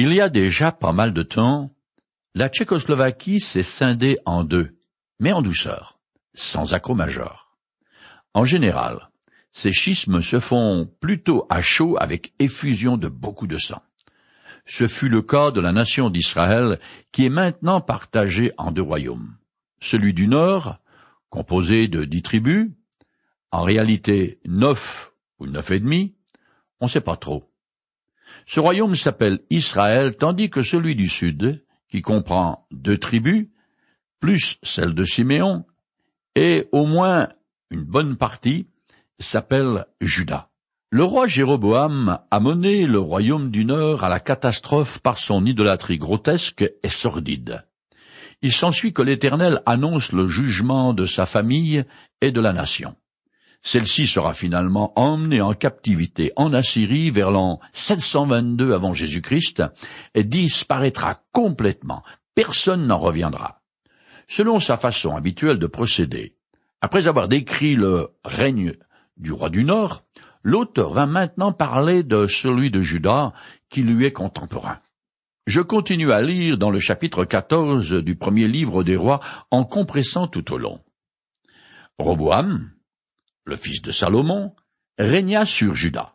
Il y a déjà pas mal de temps, la Tchécoslovaquie s'est scindée en deux, mais en douceur, sans accro majeur. En général, ces schismes se font plutôt à chaud avec effusion de beaucoup de sang. Ce fut le cas de la nation d'Israël qui est maintenant partagée en deux royaumes. Celui du Nord, composé de dix tribus, en réalité neuf ou neuf et demi, on ne sait pas trop. Ce royaume s'appelle Israël, tandis que celui du Sud, qui comprend deux tribus, plus celle de Siméon, et au moins une bonne partie, s'appelle Juda. Le roi Jéroboam a mené le royaume du Nord à la catastrophe par son idolâtrie grotesque et sordide. Il s'ensuit que l'Éternel annonce le jugement de sa famille et de la nation. Celle-ci sera finalement emmenée en captivité en Assyrie vers l'an 722 avant Jésus-Christ et disparaîtra complètement. Personne n'en reviendra. Selon sa façon habituelle de procéder, après avoir décrit le règne du roi du Nord, l'auteur va maintenant parler de celui de Juda qui lui est contemporain. Je continue à lire dans le chapitre 14 du premier livre des rois en compressant tout au long. Roboam, le fils de Salomon, régna sur Juda.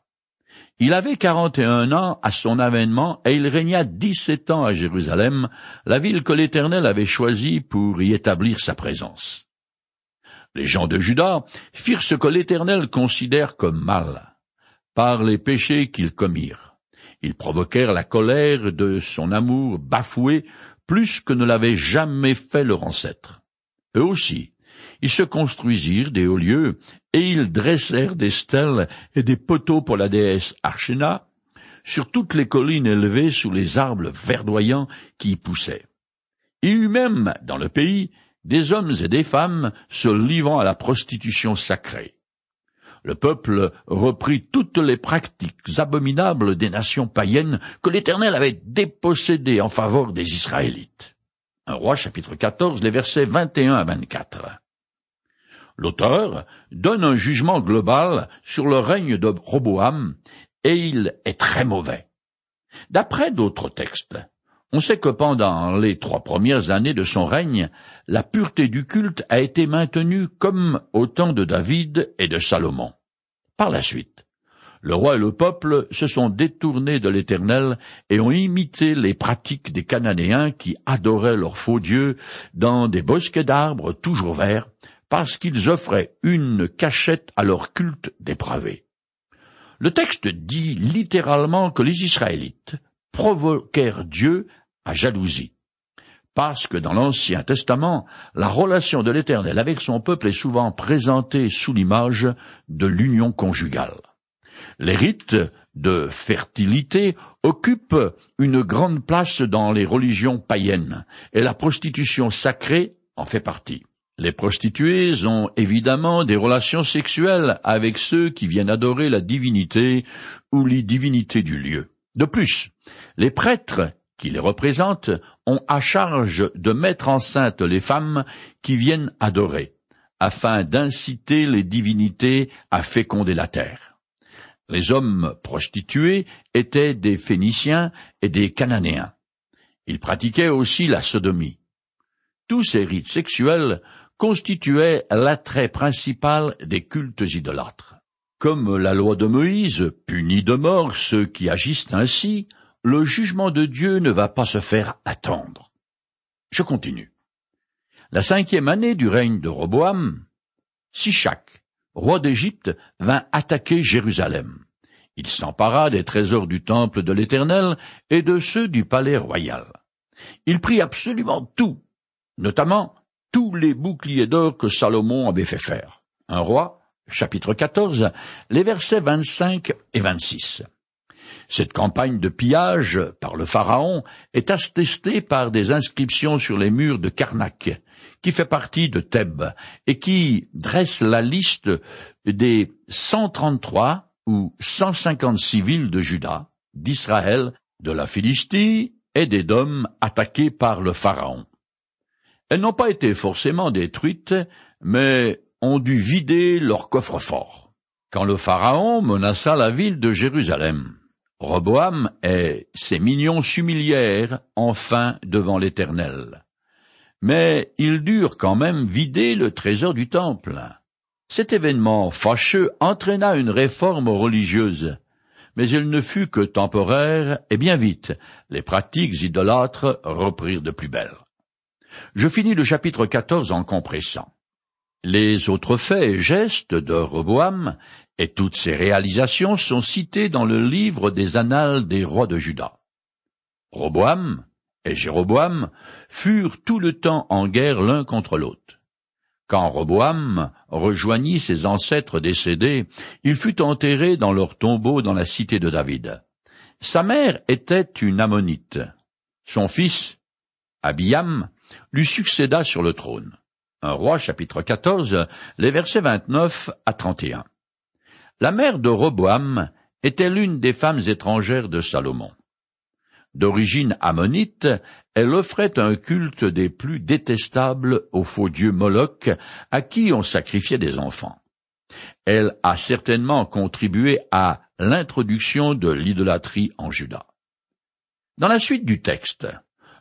Il avait quarante et un ans à son avènement et il régna dix-sept ans à Jérusalem, la ville que l'Éternel avait choisie pour y établir sa présence. Les gens de Juda firent ce que l'Éternel considère comme mal, par les péchés qu'ils commirent. Ils provoquèrent la colère de son amour bafoué plus que ne l'avait jamais fait leur ancêtre. Eux aussi, ils se construisirent des hauts lieux, et ils dressèrent des stèles et des poteaux pour la déesse Archena, sur toutes les collines élevées sous les arbres verdoyants qui y poussaient. Il y eut même, dans le pays, des hommes et des femmes se livrant à la prostitution sacrée. Le peuple reprit toutes les pratiques abominables des nations païennes que l'Éternel avait dépossédées en faveur des Israélites. Un roi chapitre 14, les versets 21 à 24. L'auteur donne un jugement global sur le règne de Roboam, et il est très mauvais. D'après d'autres textes, on sait que pendant les trois premières années de son règne, la pureté du culte a été maintenue comme au temps de David et de Salomon. Par la suite, le roi et le peuple se sont détournés de l'Éternel et ont imité les pratiques des Cananéens qui adoraient leurs faux dieux dans des bosquets d'arbres toujours verts, parce qu'ils offraient une cachette à leur culte dépravé. Le texte dit littéralement que les Israélites provoquèrent Dieu à jalousie, parce que dans l'Ancien Testament, la relation de l'Éternel avec son peuple est souvent présentée sous l'image de l'union conjugale. Les rites de fertilité occupent une grande place dans les religions païennes, et la prostitution sacrée en fait partie. Les prostituées ont évidemment des relations sexuelles avec ceux qui viennent adorer la divinité ou les divinités du lieu. De plus, les prêtres qui les représentent ont à charge de mettre enceinte les femmes qui viennent adorer, afin d'inciter les divinités à féconder la terre. Les hommes prostitués étaient des Phéniciens et des Cananéens. Ils pratiquaient aussi la sodomie. Tous ces rites sexuels constituait l'attrait principal des cultes idolâtres. Comme la loi de Moïse punit de mort ceux qui agissent ainsi, le jugement de Dieu ne va pas se faire attendre. Je continue. La cinquième année du règne de Roboam, Sichak, roi d'Égypte, vint attaquer Jérusalem. Il s'empara des trésors du temple de l'Éternel et de ceux du palais royal. Il prit absolument tout, notamment tous les boucliers d'or que Salomon avait fait faire. Un roi, chapitre 14, les versets 25 et 26. Cette campagne de pillage par le Pharaon est attestée par des inscriptions sur les murs de Karnak, qui fait partie de Thèbes, et qui dresse la liste des 133 ou 156 villes de Juda, d'Israël, de la Philistie et des Dômes attaqués par le Pharaon. Elles n'ont pas été forcément détruites, mais ont dû vider leur coffre-fort. Quand le Pharaon menaça la ville de Jérusalem, Roboam et ses mignons s'humilièrent enfin devant l'Éternel. Mais ils durent quand même vider le trésor du temple. Cet événement fâcheux entraîna une réforme religieuse, mais elle ne fut que temporaire et bien vite, les pratiques idolâtres reprirent de plus belle. Je finis le chapitre 14 en compressant. Les autres faits et gestes de Roboam et toutes ses réalisations sont cités dans le livre des annales des rois de Juda. Roboam et Jéroboam furent tout le temps en guerre l'un contre l'autre. Quand Roboam rejoignit ses ancêtres décédés, il fut enterré dans leur tombeau dans la cité de David. Sa mère était une ammonite. Son fils, Abiyam, lui succéda sur le trône. Un roi chapitre 14, les versets 29 à 31. La mère de Roboam était l'une des femmes étrangères de Salomon. D'origine ammonite, elle offrait un culte des plus détestables au faux dieu Moloch, à qui on sacrifiait des enfants. Elle a certainement contribué à l'introduction de l'idolâtrie en Juda. Dans la suite du texte,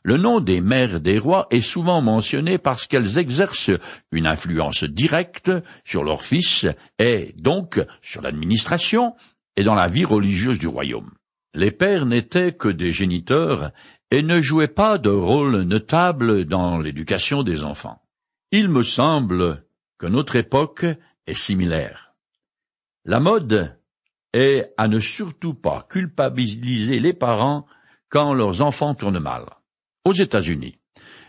le nom des mères des rois est souvent mentionné parce qu'elles exercent une influence directe sur leurs fils et donc sur l'administration et dans la vie religieuse du royaume. Les pères n'étaient que des géniteurs et ne jouaient pas de rôle notable dans l'éducation des enfants. Il me semble que notre époque est similaire. La mode est à ne surtout pas culpabiliser les parents quand leurs enfants tournent mal. Aux États-Unis,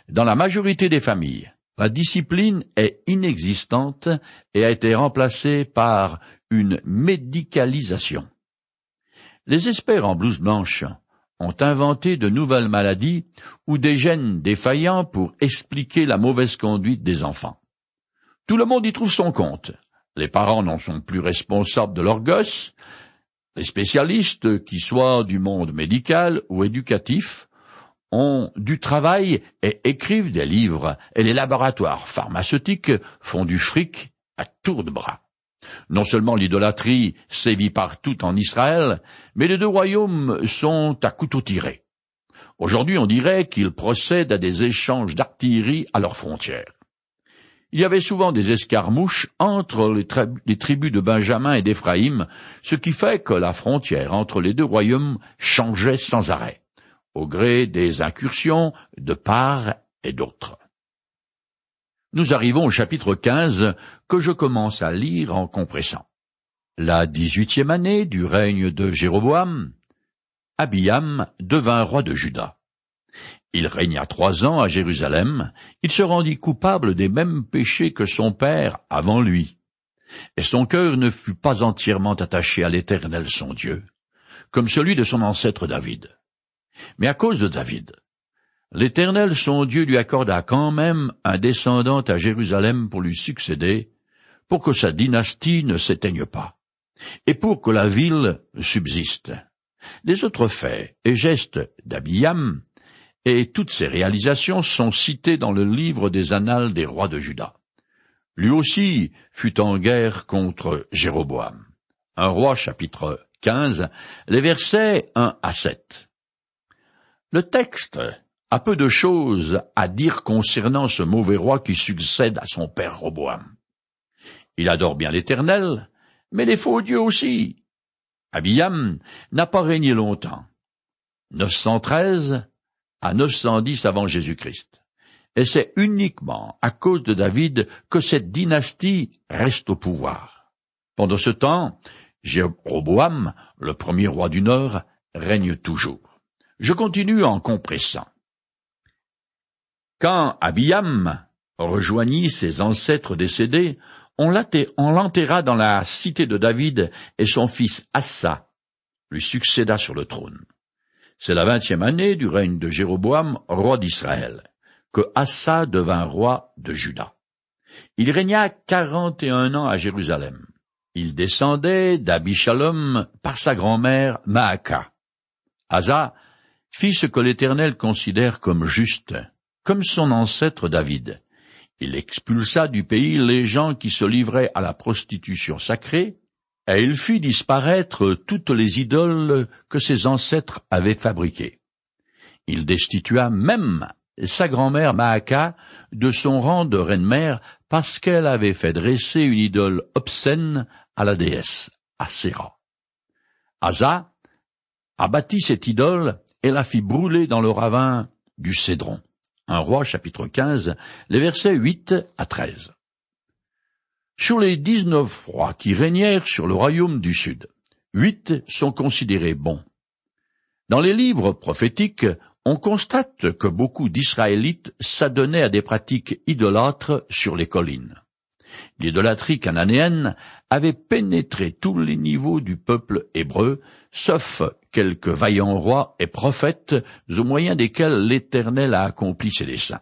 dans la majorité des familles, la discipline est inexistante et a été remplacée par une médicalisation. Les experts en blouse blanche ont inventé de nouvelles maladies ou des gènes défaillants pour expliquer la mauvaise conduite des enfants. Tout le monde y trouve son compte. Les parents n'en sont plus responsables de leurs gosses. Les spécialistes, qui soient du monde médical ou éducatif, ont du travail et écrivent des livres, et les laboratoires pharmaceutiques font du fric à tour de bras. Non seulement l'idolâtrie sévit partout en Israël, mais les deux royaumes sont à couteau tiré. Aujourd'hui, on dirait qu'ils procèdent à des échanges d'artillerie à leurs frontières. Il y avait souvent des escarmouches entre les, tribus de Benjamin et d'Éphraïm, ce qui fait que la frontière entre les deux royaumes changeait sans arrêt, au gré des incursions de part et d'autre. Nous arrivons au chapitre 15 que je commence à lire en compressant. La dix-huitième année du règne de Jéroboam, Abiam devint roi de Juda. Il régna trois ans à Jérusalem, il se rendit coupable des mêmes péchés que son père avant lui, et son cœur ne fut pas entièrement attaché à l'Éternel son Dieu, comme celui de son ancêtre David. Mais à cause de David, L'Éternel son Dieu lui accorda quand même un descendant à Jérusalem pour lui succéder, pour que sa dynastie ne s'éteigne pas, et pour que la ville subsiste. Les autres faits et gestes d'Abiyam et toutes ses réalisations sont cités dans le livre des annales des rois de Juda. Lui aussi fut en guerre contre Jéroboam. Un roi chapitre 15, les versets 1 à 7. Le texte a peu de choses à dire concernant ce mauvais roi qui succède à son père Roboam. Il adore bien l'Éternel, mais les faux dieux aussi. Abiyam n'a pas régné longtemps. 913 à 910 avant Jésus-Christ. Et c'est uniquement à cause de David que cette dynastie reste au pouvoir. Pendant ce temps, Jéroboam, le premier roi du Nord, règne toujours. Je continue en compressant. Quand Abiyam rejoignit ses ancêtres décédés, on l'enterra dans la cité de David et son fils Assa lui succéda sur le trône. C'est la vingtième année du règne de Jéroboam, roi d'Israël, que Assa devint roi de Juda. Il régna quarante et un ans à Jérusalem. Il descendait d'Abishalom par sa grand-mère Maaka. Asa fit ce que l'Éternel considère comme juste, comme son ancêtre David. Il expulsa du pays les gens qui se livraient à la prostitution sacrée, Et il fit disparaître toutes les idoles que ses ancêtres avaient fabriquées. Il destitua même sa grand-mère Maaka de son rang de reine-mère parce qu'elle avait fait dresser une idole obscène à la déesse, Asera. Asa abattit cette idole et la fit brûler dans le ravin du Cédron. Un roi chapitre 15, les versets 8 à 13. Sur les dix-neuf rois qui régnèrent sur le royaume du Sud, huit sont considérés bons. Dans les livres prophétiques, on constate que beaucoup d'Israélites s'adonnaient à des pratiques idolâtres sur les collines. L'idolâtrie cananéenne avait pénétré tous les niveaux du peuple hébreu, sauf quelques vaillants rois et prophètes au moyen desquels l'Éternel a accompli ses desseins.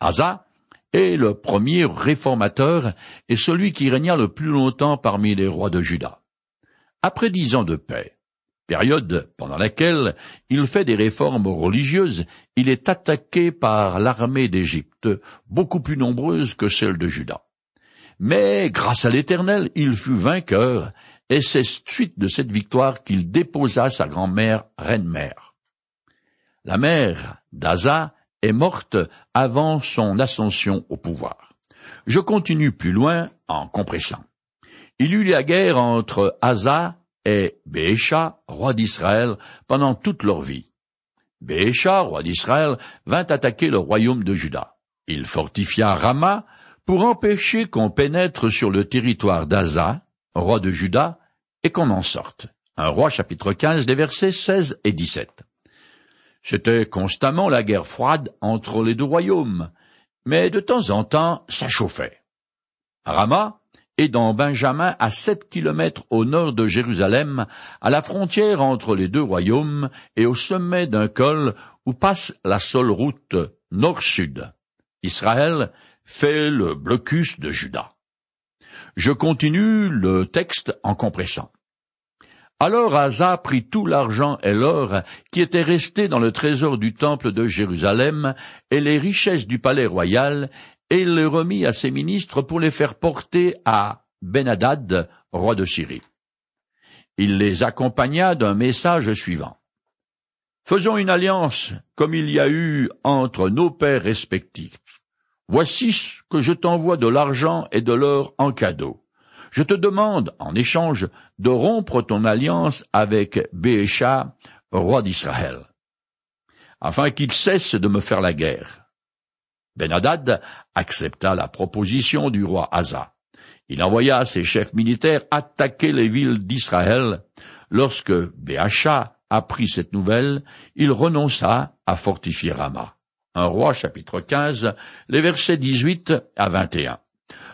Asa est le premier réformateur et celui qui régna le plus longtemps parmi les rois de Juda. Après dix ans de paix, période pendant laquelle il fait des réformes religieuses, il est attaqué par l'armée d'Égypte, beaucoup plus nombreuse que celle de Juda. Mais grâce à l'Éternel, il fut vainqueur, et c'est suite de cette victoire qu'il déposa sa grand-mère reine-mère. La mère d'Asa est morte avant son ascension au pouvoir. Je continue plus loin en compressant. Il eut la guerre entre Asa et Bécha, roi d'Israël, pendant toute leur vie. Bécha, roi d'Israël, vint attaquer le royaume de Juda. Il fortifia Rama pour empêcher qu'on pénètre sur le territoire d'Asa, roi de Juda, et qu'on en sorte. Un roi chapitre 15 des versets 16 et 17. C'était constamment la guerre froide entre les deux royaumes, mais de temps en temps ça chauffait. Rama est dans Benjamin à sept kilomètres au nord de Jérusalem, à la frontière entre les deux royaumes et au sommet d'un col où passe la seule route nord-sud. Israël fait le blocus de Juda. Je continue le texte en compressant. Alors Asa prit tout l'argent et l'or qui étaient restés dans le trésor du temple de Jérusalem et les richesses du palais royal, et les remit à ses ministres pour les faire porter à Ben-Hadad, roi de Syrie. Il les accompagna d'un message suivant. Faisons une alliance comme il y a eu entre nos pères respectifs. Voici ce que je t'envoie de l'argent et de l'or en cadeau. Je te demande, en échange, de rompre ton alliance avec Béécha, roi d'Israël, afin qu'il cesse de me faire la guerre. benhadad accepta la proposition du roi Asa. Il envoya ses chefs militaires attaquer les villes d'Israël. Lorsque Béacha apprit cette nouvelle, il renonça à fortifier Ramah. 1 roi chapitre 15, les versets 18 à 21.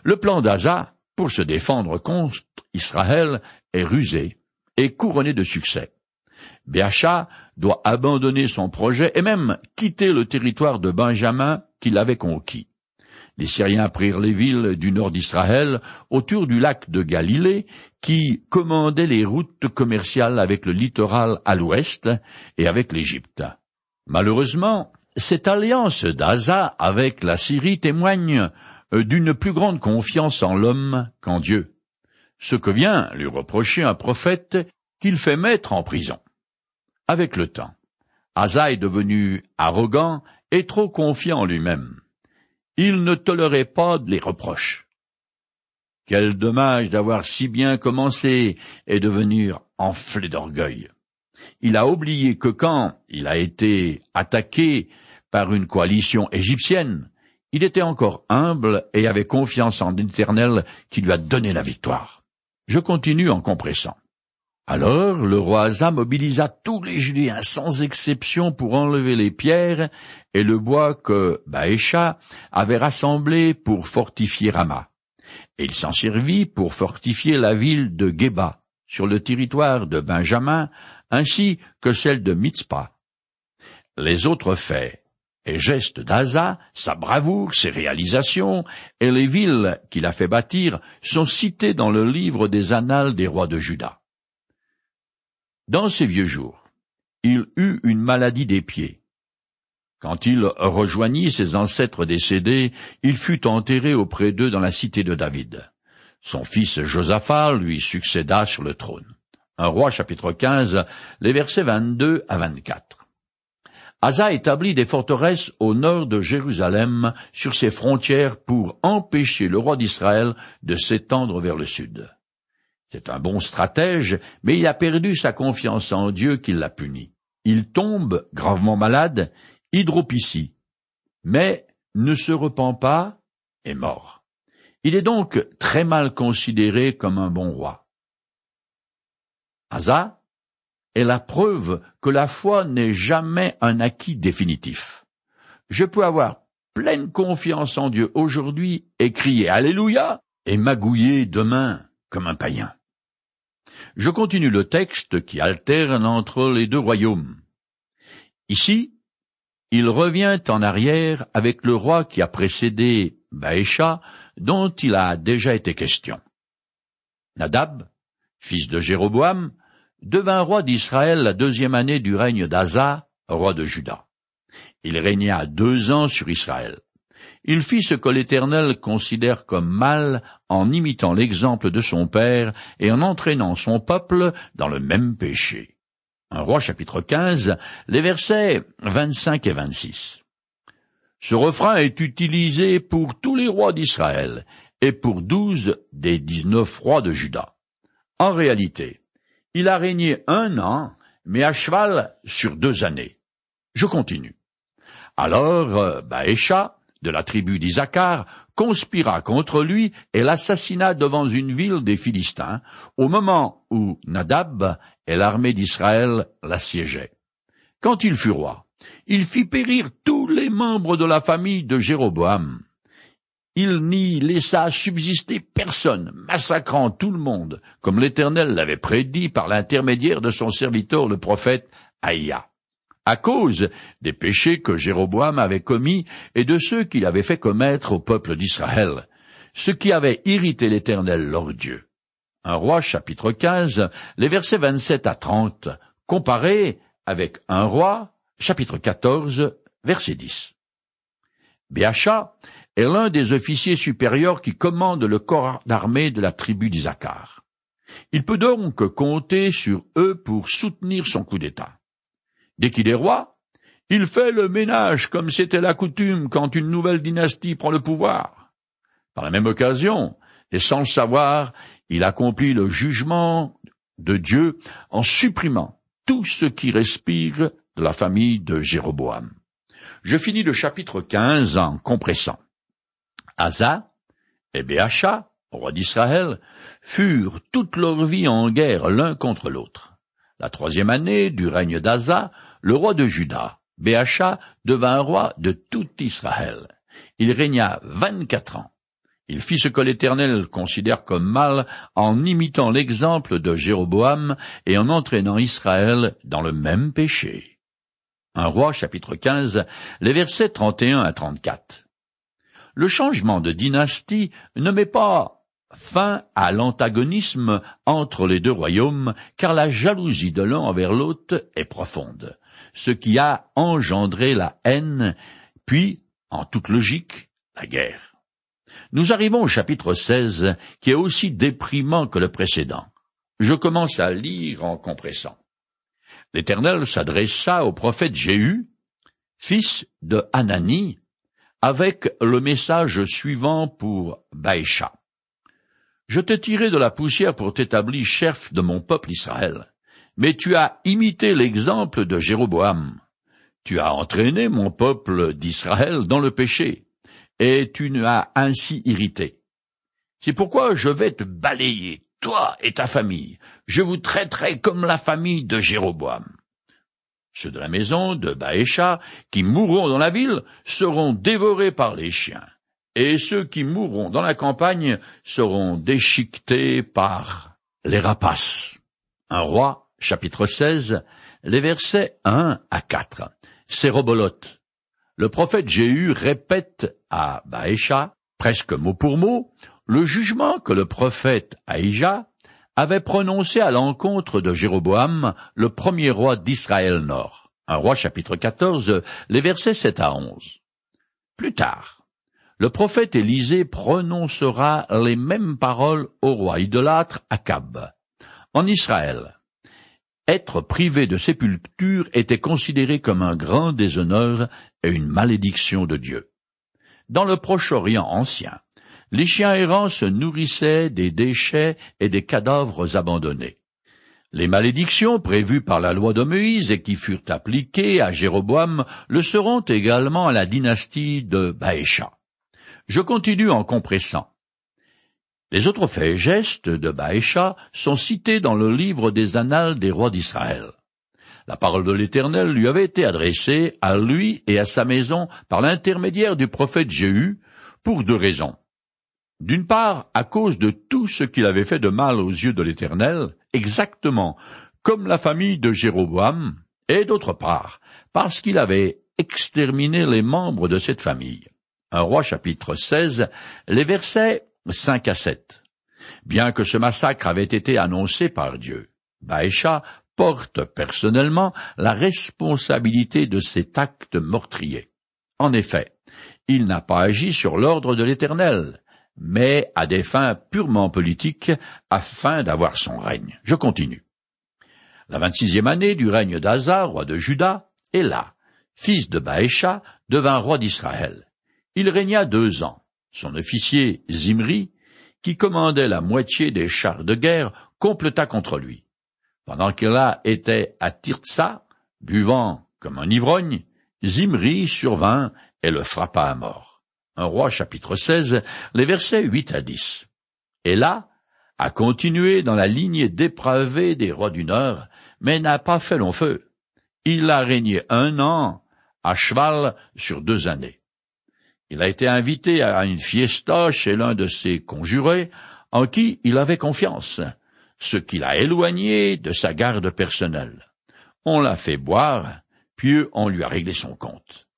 Le plan d'Aza, pour se défendre contre Israël, est rusé et couronné de succès. Béacha doit abandonner son projet et même quitter le territoire de Benjamin qu'il avait conquis. Les Syriens prirent les villes du nord d'Israël autour du lac de Galilée qui commandait les routes commerciales avec le littoral à l'ouest et avec l'Égypte. Malheureusement, cette alliance d'Asa avec la Syrie témoigne euh, d'une plus grande confiance en l'homme qu'en Dieu, ce que vient lui reprocher un prophète qu'il fait mettre en prison. Avec le temps, Asa est devenu arrogant et trop confiant en lui-même. Il ne tolérait pas les reproches. Quel dommage d'avoir si bien commencé et devenir enflé d'orgueil. Il a oublié que quand il a été attaqué par une coalition égyptienne, il était encore humble et avait confiance en l'Éternel qui lui a donné la victoire. Je continue en compressant. Alors le roi Asa mobilisa tous les Judéens sans exception pour enlever les pierres et le bois que Baécha avait rassemblé pour fortifier Rama. Il s'en servit pour fortifier la ville de Geba, sur le territoire de Benjamin, ainsi que celle de Mitzpah. Les autres faits et gestes d'Asa, sa bravoure, ses réalisations, et les villes qu'il a fait bâtir sont cités dans le livre des annales des rois de Juda. Dans ses vieux jours, il eut une maladie des pieds. Quand il rejoignit ses ancêtres décédés, il fut enterré auprès d'eux dans la cité de David. Son fils Josaphat lui succéda sur le trône. Un roi chapitre 15, les versets 22 à 24. Asa établit des forteresses au nord de Jérusalem sur ses frontières pour empêcher le roi d'Israël de s'étendre vers le sud. C'est un bon stratège, mais il a perdu sa confiance en Dieu qui l'a puni. Il tombe gravement malade, hydropicie, mais ne se repent pas, est mort. Il est donc très mal considéré comme un bon roi. Asa est la preuve que la foi n'est jamais un acquis définitif. Je peux avoir pleine confiance en Dieu aujourd'hui et crier Alléluia et magouiller demain comme un païen. Je continue le texte qui alterne entre les deux royaumes. Ici, il revient en arrière avec le roi qui a précédé Baécha, dont il a déjà été question. Nadab, fils de Jéroboam, devint roi d'Israël la deuxième année du règne d'Asa, roi de Juda. Il régna deux ans sur Israël. Il fit ce que l'Éternel considère comme mal en imitant l'exemple de son père et en entraînant son peuple dans le même péché. Un roi chapitre 15, les versets 25 et 26. Ce refrain est utilisé pour tous les rois d'Israël et pour douze des dix-neuf rois de Juda. En réalité, il a régné un an, mais à cheval sur deux années. Je continue. Alors euh, Baécha, de la tribu d'Isaacar, conspira contre lui et l'assassina devant une ville des Philistins, au moment où Nadab et l'armée d'Israël l'assiégeaient. Quand il fut roi, il fit périr tous les membres de la famille de Jéroboam, il n'y laissa subsister personne, massacrant tout le monde, comme l'Éternel l'avait prédit par l'intermédiaire de son serviteur le prophète Aïa, à cause des péchés que Jéroboam avait commis et de ceux qu'il avait fait commettre au peuple d'Israël, ce qui avait irrité l'Éternel leur Dieu. Un roi chapitre 15, les versets 27 à 30, comparé avec un roi chapitre 14, verset 10. Béacha est l'un des officiers supérieurs qui commande le corps d'armée de la tribu d'Isaacar. Il peut donc compter sur eux pour soutenir son coup d'État. Dès qu'il est roi, il fait le ménage comme c'était la coutume quand une nouvelle dynastie prend le pouvoir. Par la même occasion, et sans le savoir, il accomplit le jugement de Dieu en supprimant tout ce qui respire de la famille de Jéroboam. Je finis le chapitre 15 en compressant. Asa et Béacha, roi d'Israël, furent toute leur vie en guerre l'un contre l'autre. La troisième année du règne d'Asa, le roi de Juda, Béacha, devint roi de tout Israël. Il régna vingt-quatre ans. Il fit ce que l'Éternel considère comme mal en imitant l'exemple de Jéroboam et en entraînant Israël dans le même péché. Un roi chapitre 15, les versets 31 à 34. Le changement de dynastie ne met pas fin à l'antagonisme entre les deux royaumes, car la jalousie de l'un envers l'autre est profonde, ce qui a engendré la haine, puis, en toute logique, la guerre. Nous arrivons au chapitre 16, qui est aussi déprimant que le précédent. Je commence à lire en compressant. L'Éternel s'adressa au prophète Jéhu, fils de Hanani, avec le message suivant pour Baïcha. Je t'ai tiré de la poussière pour t'établir chef de mon peuple Israël, mais tu as imité l'exemple de Jéroboam. Tu as entraîné mon peuple d'Israël dans le péché, et tu nous as ainsi irrité. C'est pourquoi je vais te balayer, toi et ta famille. Je vous traiterai comme la famille de Jéroboam. Ceux de la maison de Baécha qui mourront dans la ville seront dévorés par les chiens, et ceux qui mourront dans la campagne seront déchiquetés par les rapaces. Un roi, chapitre 16, les versets 1 à 4. C'est Robolote. Le prophète Jéhu répète à Baécha, presque mot pour mot, le jugement que le prophète Aïja avait prononcé à l'encontre de Jéroboam, le premier roi d'Israël Nord. Un roi chapitre 14, les versets 7 à 11. Plus tard, le prophète Élisée prononcera les mêmes paroles au roi idolâtre Akab. En Israël, être privé de sépulture était considéré comme un grand déshonneur et une malédiction de Dieu. Dans le Proche-Orient ancien, les chiens errants se nourrissaient des déchets et des cadavres abandonnés. Les malédictions prévues par la loi de Moïse et qui furent appliquées à Jéroboam le seront également à la dynastie de Baécha. Je continue en compressant. Les autres faits et gestes de Baécha sont cités dans le livre des annales des rois d'Israël. La parole de l'Éternel lui avait été adressée à lui et à sa maison par l'intermédiaire du prophète Jéhu pour deux raisons. D'une part, à cause de tout ce qu'il avait fait de mal aux yeux de l'Éternel, exactement comme la famille de Jéroboam, et d'autre part, parce qu'il avait exterminé les membres de cette famille. Un roi chapitre 16, les versets 5 à 7. Bien que ce massacre avait été annoncé par Dieu, Baécha porte personnellement la responsabilité de cet acte meurtrier. En effet, il n'a pas agi sur l'ordre de l'Éternel, mais à des fins purement politiques afin d'avoir son règne. Je continue. La vingt-sixième année du règne d'Aza, roi de Juda, là, fils de Baécha, devint roi d'Israël. Il régna deux ans. Son officier Zimri, qui commandait la moitié des chars de guerre, completa contre lui. Pendant qu'il était à Tirtsa, buvant comme un ivrogne, Zimri survint et le frappa à mort. Roi chapitre 16, les versets 8 à 10. Et là, a continué dans la lignée dépravée des rois du Nord, mais n'a pas fait long feu. Il a régné un an à cheval sur deux années. Il a été invité à une fiesta chez l'un de ses conjurés, en qui il avait confiance, ce qui l'a éloigné de sa garde personnelle. On l'a fait boire, puis on lui a réglé son compte.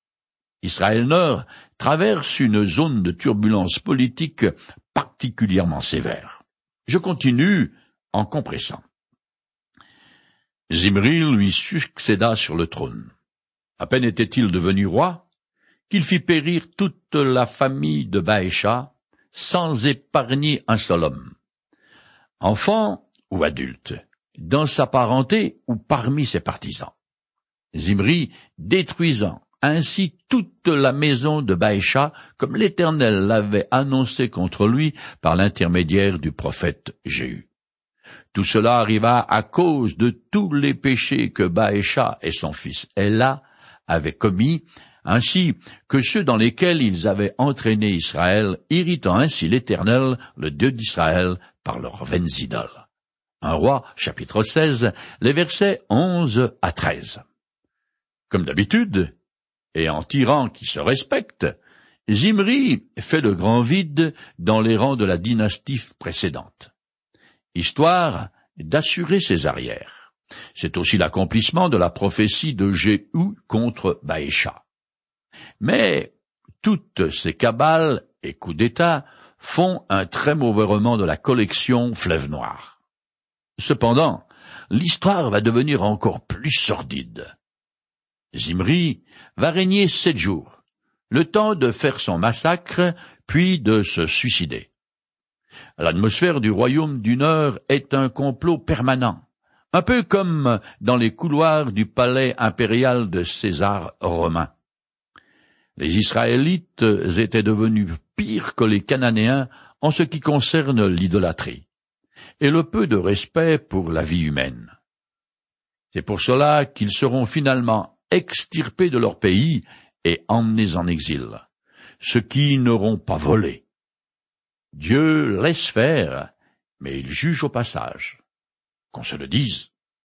Israël Nord traverse une zone de turbulence politique particulièrement sévère. Je continue en compressant. Zimri lui succéda sur le trône. À peine était-il devenu roi, qu'il fit périr toute la famille de Baécha, sans épargner un seul homme. Enfant ou adulte, dans sa parenté ou parmi ses partisans. Zimri détruisant ainsi toute la maison de Baécha, comme l'Éternel l'avait annoncé contre lui par l'intermédiaire du prophète Jéhu. Tout cela arriva à cause de tous les péchés que Baécha et son fils Ella avaient commis ainsi que ceux dans lesquels ils avaient entraîné Israël, irritant ainsi l'Éternel, le Dieu d'Israël, par leurs vaines idoles. Un roi, chapitre 16, les versets 11 à 13. Comme d'habitude, et en tyran qui se respecte, Zimri fait le grand vide dans les rangs de la dynastie précédente. Histoire d'assurer ses arrières. C'est aussi l'accomplissement de la prophétie de Jéhu contre Baécha. Mais toutes ces cabales et coups d'État font un très mauvais roman de la collection Fleuve Noir. Cependant, l'histoire va devenir encore plus sordide. Zimri va régner sept jours, le temps de faire son massacre, puis de se suicider. L'atmosphère du royaume du Nord est un complot permanent, un peu comme dans les couloirs du palais impérial de César romain. Les Israélites étaient devenus pires que les Cananéens en ce qui concerne l'idolâtrie et le peu de respect pour la vie humaine. C'est pour cela qu'ils seront finalement extirpés de leur pays et emmenés en exil, ceux qui n'auront pas volé. Dieu laisse faire, mais il juge au passage. Qu'on se le dise.